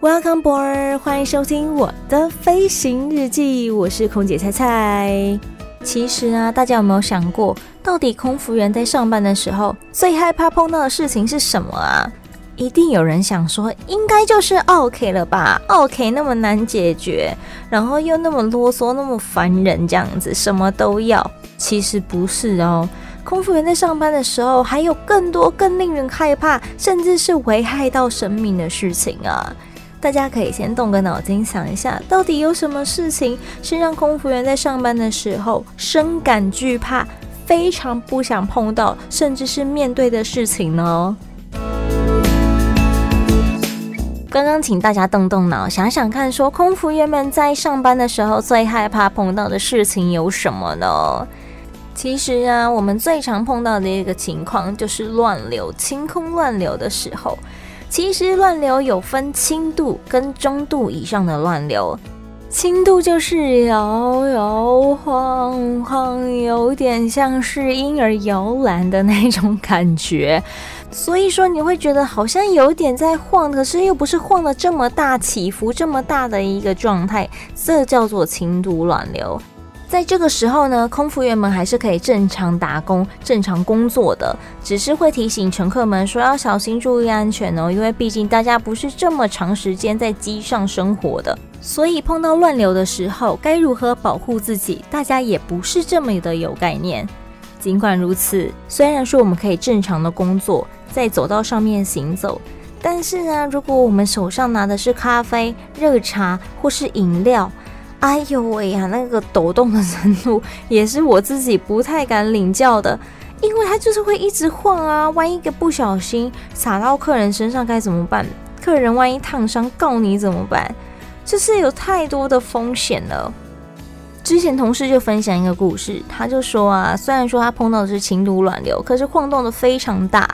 Welcome board，欢迎收听我的飞行日记，我是空姐菜菜。其实啊，大家有没有想过，到底空服员在上班的时候最害怕碰到的事情是什么啊？一定有人想说，应该就是 OK 了吧？OK 那么难解决，然后又那么啰嗦，那么烦人，这样子什么都要。其实不是哦，空服员在上班的时候，还有更多更令人害怕，甚至是危害到生命的事情啊。大家可以先动个脑筋想一下，到底有什么事情是让空服员在上班的时候深感惧怕、非常不想碰到，甚至是面对的事情呢？刚刚请大家动动脑，想想看，说空服员们在上班的时候最害怕碰到的事情有什么呢？其实啊，我们最常碰到的一个情况就是乱流、清空乱流的时候。其实乱流有分轻度跟中度以上的乱流，轻度就是摇摇晃晃，有点像是婴儿摇篮的那种感觉，所以说你会觉得好像有点在晃，可是又不是晃得这么大，起伏这么大的一个状态，这叫做轻度乱流。在这个时候呢，空服员们还是可以正常打工、正常工作的，只是会提醒乘客们说要小心、注意安全哦。因为毕竟大家不是这么长时间在机上生活的，所以碰到乱流的时候，该如何保护自己，大家也不是这么的有概念。尽管如此，虽然说我们可以正常的工作，在走道上面行走，但是呢，如果我们手上拿的是咖啡、热茶或是饮料，哎呦喂呀，那个抖动的程度也是我自己不太敢领教的，因为它就是会一直晃啊，万一个不小心洒到客人身上该怎么办？客人万一烫伤告你怎么办？这是有太多的风险了。之前同事就分享一个故事，他就说啊，虽然说他碰到的是轻度乱流，可是晃动的非常大。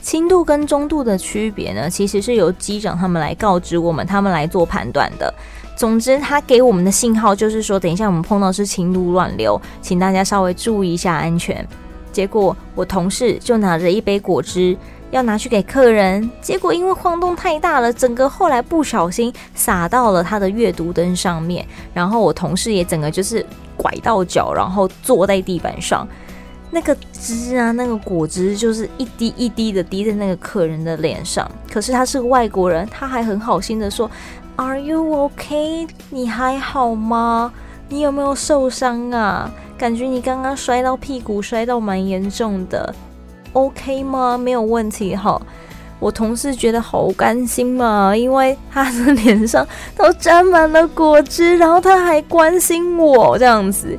轻度跟中度的区别呢，其实是由机长他们来告知我们，他们来做判断的。总之，他给我们的信号就是说，等一下我们碰到是轻度乱流，请大家稍微注意一下安全。结果我同事就拿着一杯果汁要拿去给客人，结果因为晃动太大了，整个后来不小心洒到了他的阅读灯上面，然后我同事也整个就是拐到脚，然后坐在地板上。那个汁啊，那个果汁就是一滴一滴的滴在那个客人的脸上。可是他是个外国人，他还很好心的说。Are you okay？你还好吗？你有没有受伤啊？感觉你刚刚摔到屁股，摔到蛮严重的。OK 吗？没有问题哈。我同事觉得好甘心嘛，因为他的脸上都沾满了果汁，然后他还关心我这样子。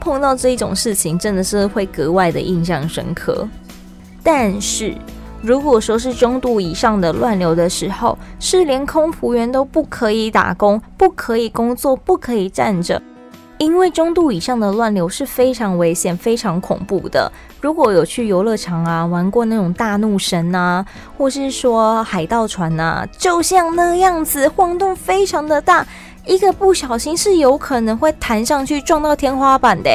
碰到这一种事情，真的是会格外的印象深刻。但是。如果说是中度以上的乱流的时候，是连空服员都不可以打工、不可以工作、不可以站着，因为中度以上的乱流是非常危险、非常恐怖的。如果有去游乐场啊玩过那种大怒神啊，或是说海盗船啊，就像那样子晃动非常的大，一个不小心是有可能会弹上去撞到天花板的。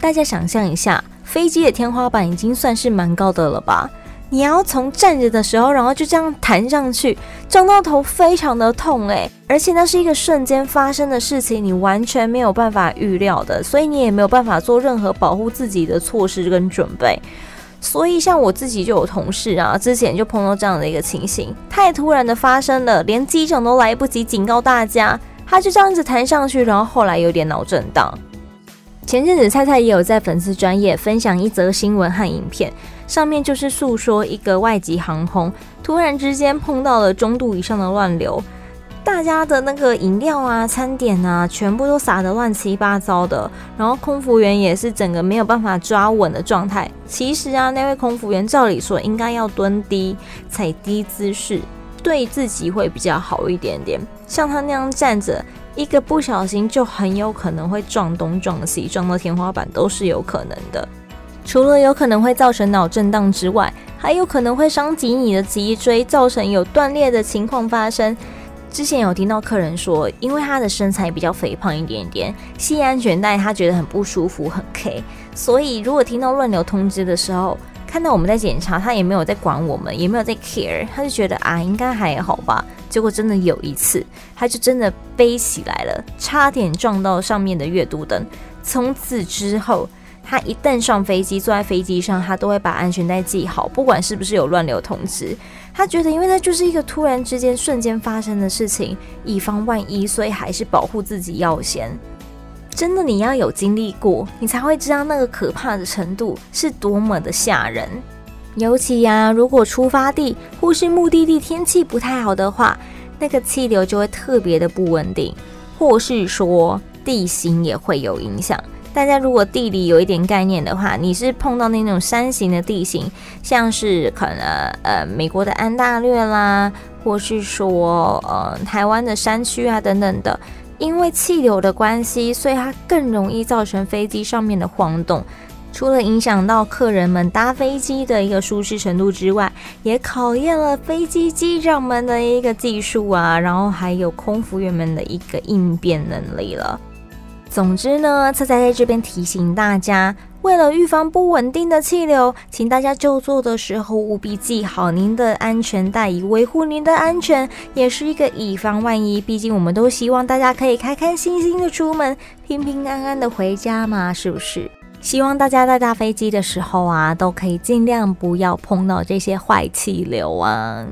大家想象一下，飞机的天花板已经算是蛮高的了吧？你要从站着的时候，然后就这样弹上去，撞到头非常的痛诶，而且那是一个瞬间发生的事情，你完全没有办法预料的，所以你也没有办法做任何保护自己的措施跟准备。所以像我自己就有同事啊，之前就碰到这样的一个情形，太突然的发生了，连机长都来不及警告大家，他就这样子弹上去，然后后来有点脑震荡。前阵子菜菜也有在粉丝专业分享一则新闻和影片。上面就是诉说一个外籍航空突然之间碰到了中度以上的乱流，大家的那个饮料啊、餐点啊，全部都洒得乱七八糟的，然后空服员也是整个没有办法抓稳的状态。其实啊，那位空服员照理说应该要蹲低、踩低姿势，对自己会比较好一点点。像他那样站着，一个不小心就很有可能会撞东撞西，撞到天花板都是有可能的。除了有可能会造成脑震荡之外，还有可能会伤及你的脊椎，造成有断裂的情况发生。之前有听到客人说，因为他的身材比较肥胖一点点，系安全带他觉得很不舒服，很 K。所以如果听到乱流通知的时候，看到我们在检查，他也没有在管我们，也没有在 care，他就觉得啊，应该还好吧，结果真的有一次，他就真的飞起来了，差点撞到上面的阅读灯。从此之后，他一旦上飞机，坐在飞机上，他都会把安全带系好，不管是不是有乱流通知。他觉得，因为那就是一个突然之间瞬间发生的事情，以防万一，所以还是保护自己要先。真的，你要有经历过，你才会知道那个可怕的程度是多么的吓人。尤其呀、啊，如果出发地或是目的地天气不太好的话，那个气流就会特别的不稳定，或是说地形也会有影响。大家如果地理有一点概念的话，你是碰到那种山形的地形，像是可能呃美国的安大略啦，或是说呃台湾的山区啊等等的，因为气流的关系，所以它更容易造成飞机上面的晃动。除了影响到客人们搭飞机的一个舒适程度之外，也考验了飞机机长们的一个技术啊，然后还有空服员们的一个应变能力了。总之呢，菜菜在这边提醒大家，为了预防不稳定的气流，请大家就座的时候务必系好您的安全带，以维护您的安全，也是一个以防万一。毕竟我们都希望大家可以开开心心的出门，平平安安的回家嘛，是不是？希望大家在搭飞机的时候啊，都可以尽量不要碰到这些坏气流啊。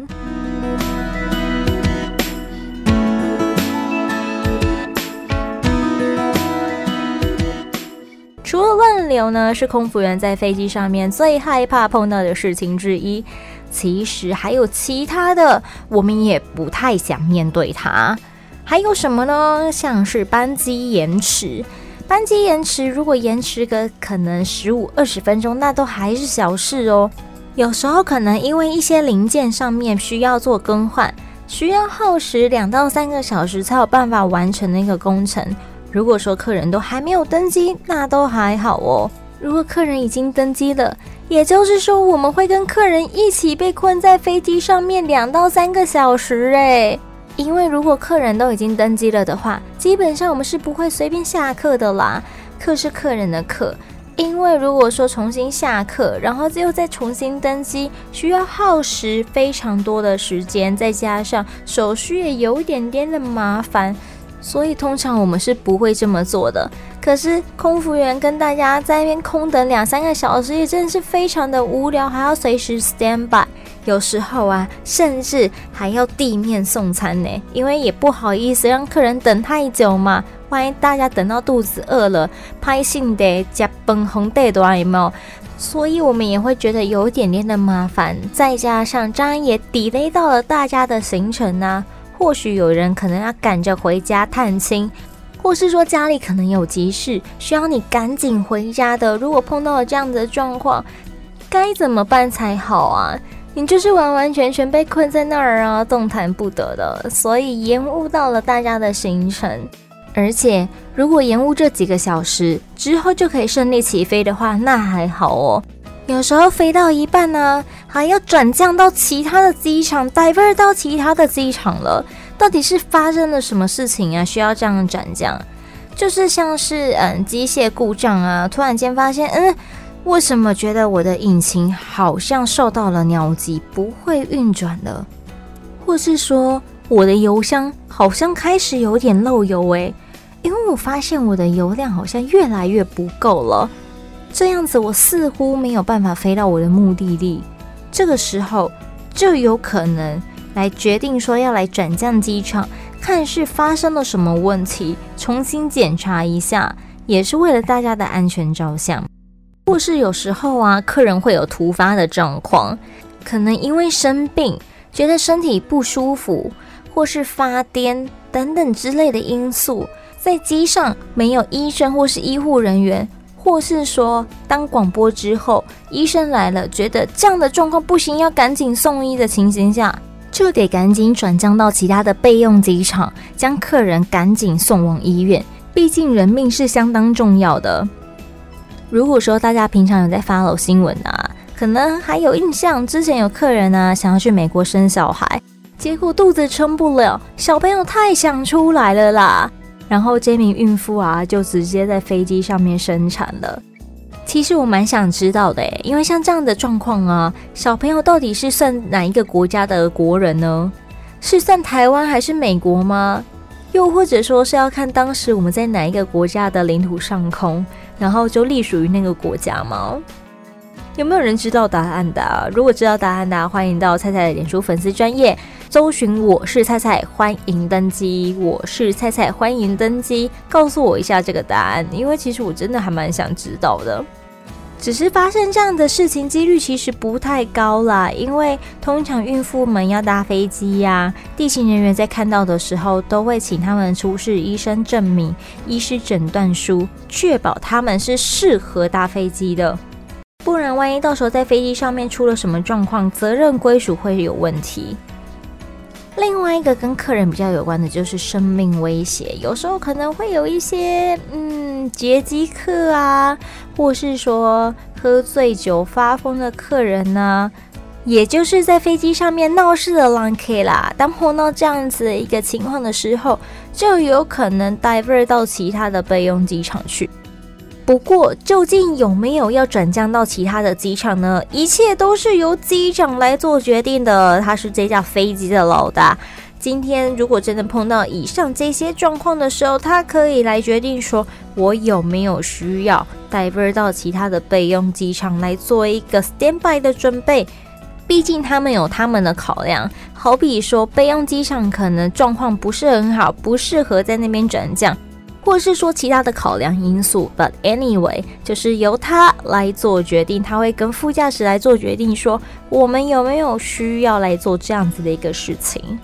除了乱流呢，是空服员在飞机上面最害怕碰到的事情之一。其实还有其他的，我们也不太想面对它。还有什么呢？像是班机延迟。班机延迟，如果延迟个可能十五二十分钟，那都还是小事哦。有时候可能因为一些零件上面需要做更换，需要耗时两到三个小时才有办法完成那个工程。如果说客人都还没有登机，那都还好哦。如果客人已经登机了，也就是说我们会跟客人一起被困在飞机上面两到三个小时诶。因为如果客人都已经登机了的话，基本上我们是不会随便下客的啦。客是客人的客，因为如果说重新下客，然后又再重新登机，需要耗时非常多的时间，再加上手续也有一点点的麻烦，所以通常我们是不会这么做的。可是空服员跟大家在那边空等两三个小时，也真的是非常的无聊，还要随时 stand by。有时候啊，甚至还要地面送餐呢，因为也不好意思让客人等太久嘛。万一大家等到肚子饿了，拍信的加崩红带多有没有？所以我们也会觉得有点点的麻烦。再加上张也 delay 到了大家的行程呢、啊。或许有人可能要赶着回家探亲，或是说家里可能有急事需要你赶紧回家的。如果碰到了这样的状况，该怎么办才好啊？你就是完完全全被困在那儿啊，动弹不得的，所以延误到了大家的行程。而且，如果延误这几个小时之后就可以顺利起飞的话，那还好哦。有时候飞到一半呢，还要转降到其他的机场 diver 到其他的机场了。到底是发生了什么事情啊？需要这样转降？就是像是嗯，机械故障啊，突然间发现嗯。为什么觉得我的引擎好像受到了鸟击，不会运转了？或是说我的油箱好像开始有点漏油诶，因为我发现我的油量好像越来越不够了。这样子我似乎没有办法飞到我的目的地。这个时候就有可能来决定说要来转降机场，看是发生了什么问题，重新检查一下，也是为了大家的安全着想。或是有时候啊，客人会有突发的状况，可能因为生病，觉得身体不舒服，或是发癫等等之类的因素，在机上没有医生或是医护人员，或是说当广播之后，医生来了，觉得这样的状况不行，要赶紧送医的情形下，就得赶紧转降到其他的备用机场，将客人赶紧送往医院，毕竟人命是相当重要的。如果说大家平常有在 follow 新闻啊，可能还有印象，之前有客人呢想要去美国生小孩，结果肚子撑不了，小朋友太想出来了啦，然后这名孕妇啊就直接在飞机上面生产了。其实我蛮想知道的诶，因为像这样的状况啊，小朋友到底是算哪一个国家的国人呢？是算台湾还是美国吗？又或者说是要看当时我们在哪一个国家的领土上空，然后就隶属于那个国家吗？有没有人知道答案的？如果知道答案的，欢迎到菜菜的脸书粉丝专业搜寻“我是菜菜”，欢迎登机。我是菜菜，欢迎登机，告诉我一下这个答案，因为其实我真的还蛮想知道的。只是发生这样的事情几率其实不太高啦，因为通常孕妇们要搭飞机呀、地勤人员在看到的时候都会请他们出示医生证明、医师诊断书，确保他们是适合搭飞机的。不然，万一到时候在飞机上面出了什么状况，责任归属会有问题。另外一个跟客人比较有关的就是生命威胁，有时候可能会有一些嗯劫机客啊，或是说喝醉酒发疯的客人呢、也就是在飞机上面闹事的狼 K 啦。当碰到这样子的一个情况的时候，就有可能 diver 到其他的备用机场去。不过，究竟有没有要转降到其他的机场呢？一切都是由机长来做决定的，他是这架飞机的老大。今天如果真的碰到以上这些状况的时候，他可以来决定说，我有没有需要 divert 到其他的备用机场来做一个 standby 的准备。毕竟他们有他们的考量，好比说备用机场可能状况不是很好，不适合在那边转降。或是说其他的考量因素，but anyway，就是由他来做决定，他会跟副驾驶来做决定，说我们有没有需要来做这样子的一个事情。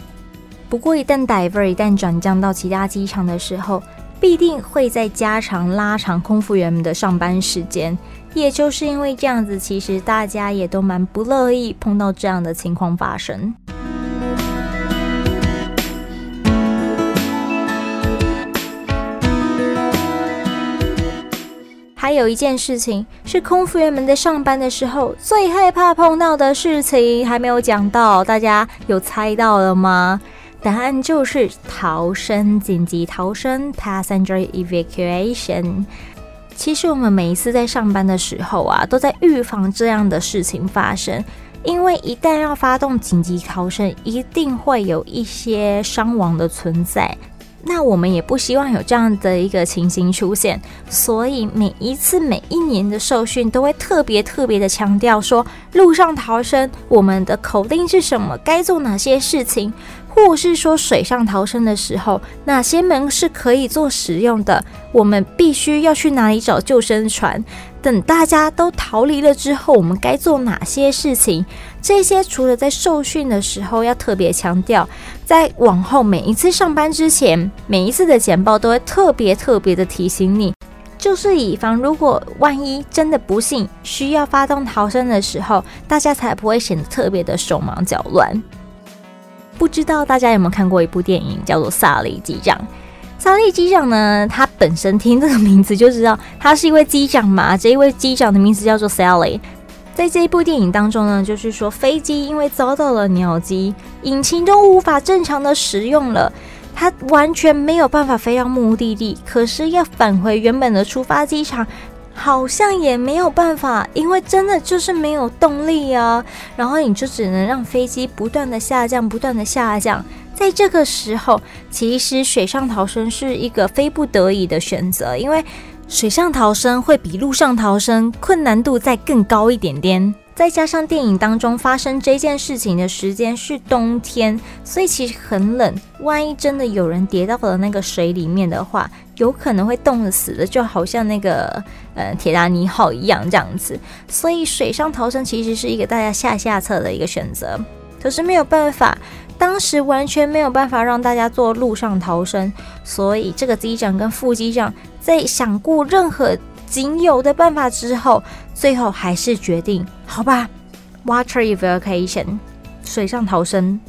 不过一旦 diver 一旦转降到其他机场的时候，必定会在加长拉长空服员们的上班时间。也就是因为这样子，其实大家也都蛮不乐意碰到这样的情况发生。还有一件事情是空服员们在上班的时候最害怕碰到的事情，还没有讲到，大家有猜到了吗？答案就是逃生，紧急逃生 （passenger evacuation）。其实我们每一次在上班的时候啊，都在预防这样的事情发生，因为一旦要发动紧急逃生，一定会有一些伤亡的存在。那我们也不希望有这样的一个情形出现，所以每一次每一年的受训都会特别特别的强调说，路上逃生我们的口令是什么，该做哪些事情，或是说水上逃生的时候哪些门是可以做使用的，我们必须要去哪里找救生船。等大家都逃离了之后，我们该做哪些事情？这些除了在受训的时候要特别强调，在往后每一次上班之前，每一次的简报都会特别特别的提醒你，就是以防如果万一真的不幸需要发动逃生的时候，大家才不会显得特别的手忙脚乱。不知道大家有没有看过一部电影，叫做《萨利机长》。萨利机长呢，他本身听这个名字就知道他是一位机长嘛。这一位机长的名字叫做 Sally。在这一部电影当中呢，就是说飞机因为遭到了鸟击，引擎都无法正常的使用了，他完全没有办法飞到目的地。可是要返回原本的出发机场，好像也没有办法，因为真的就是没有动力啊。然后你就只能让飞机不断的下降，不断的下降。在这个时候，其实水上逃生是一个非不得已的选择，因为水上逃生会比陆上逃生困难度再更高一点点。再加上电影当中发生这件事情的时间是冬天，所以其实很冷。万一真的有人跌到了那个水里面的话，有可能会冻死的，就好像那个呃铁达尼号一样这样子。所以水上逃生其实是一个大家下下策的一个选择，可是没有办法。当时完全没有办法让大家做陆上逃生，所以这个机长跟副机长在想过任何仅有的办法之后，最后还是决定好吧，water evacuation，水上逃生。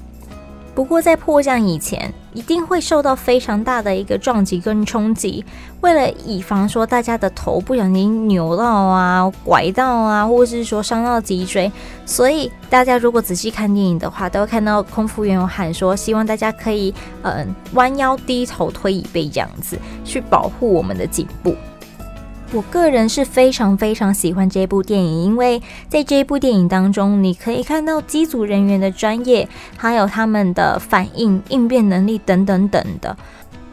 不过在迫降以前，一定会受到非常大的一个撞击跟冲击。为了以防说大家的头不小心扭到啊、拐到啊，或者是说伤到脊椎，所以大家如果仔细看电影的话，都会看到空服员有喊说，希望大家可以嗯弯腰低头推椅背这样子，去保护我们的颈部。我个人是非常非常喜欢这部电影，因为在这部电影当中，你可以看到机组人员的专业，还有他们的反应、应变能力等等等的。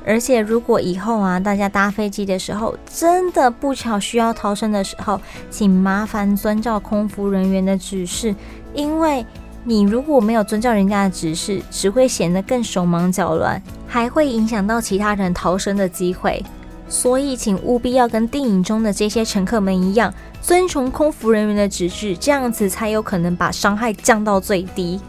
而且，如果以后啊，大家搭飞机的时候，真的不巧需要逃生的时候，请麻烦遵照空服人员的指示，因为你如果没有遵照人家的指示，只会显得更手忙脚乱，还会影响到其他人逃生的机会。所以，请务必要跟电影中的这些乘客们一样，遵从空服人员的指示，这样子才有可能把伤害降到最低。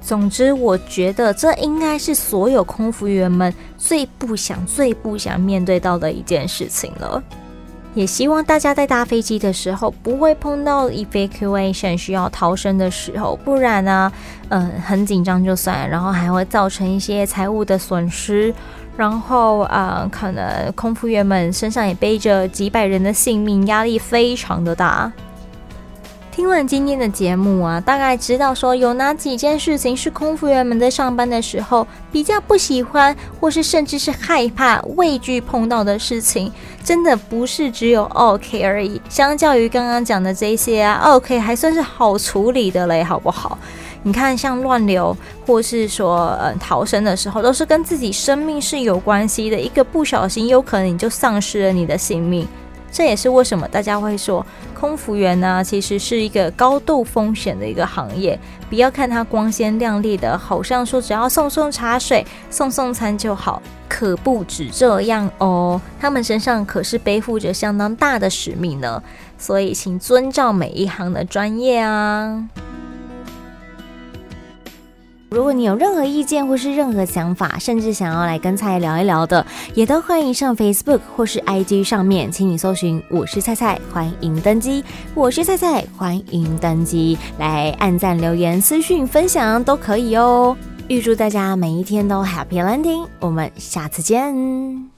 总之，我觉得这应该是所有空服员们最不想、最不想面对到的一件事情了。也希望大家在搭飞机的时候不会碰到 evacuation 需要逃生的时候，不然呢，嗯，很紧张就算，然后还会造成一些财务的损失。然后啊、可能空服员们身上也背着几百人的性命，压力非常的大。听完今天的节目啊，大概知道说有哪几件事情是空服员们在上班的时候比较不喜欢，或是甚至是害怕、畏惧碰到的事情。真的不是只有 OK 而已。相较于刚刚讲的这些啊，OK 还算是好处理的嘞，好不好？你看，像乱流，或是说，嗯，逃生的时候，都是跟自己生命是有关系的。一个不小心，有可能你就丧失了你的性命。这也是为什么大家会说，空服员呢，其实是一个高度风险的一个行业。不要看它光鲜亮丽的，好像说只要送送茶水、送送餐就好，可不止这样哦。他们身上可是背负着相当大的使命呢。所以，请遵照每一行的专业啊。如果你有任何意见或是任何想法，甚至想要来跟菜菜聊一聊的，也都欢迎上 Facebook 或是 IG 上面，请你搜寻“我是菜菜”，欢迎登机。我是菜菜，欢迎登机，来按赞、留言、私讯、分享都可以哦。预祝大家每一天都 Happy Landing，我们下次见。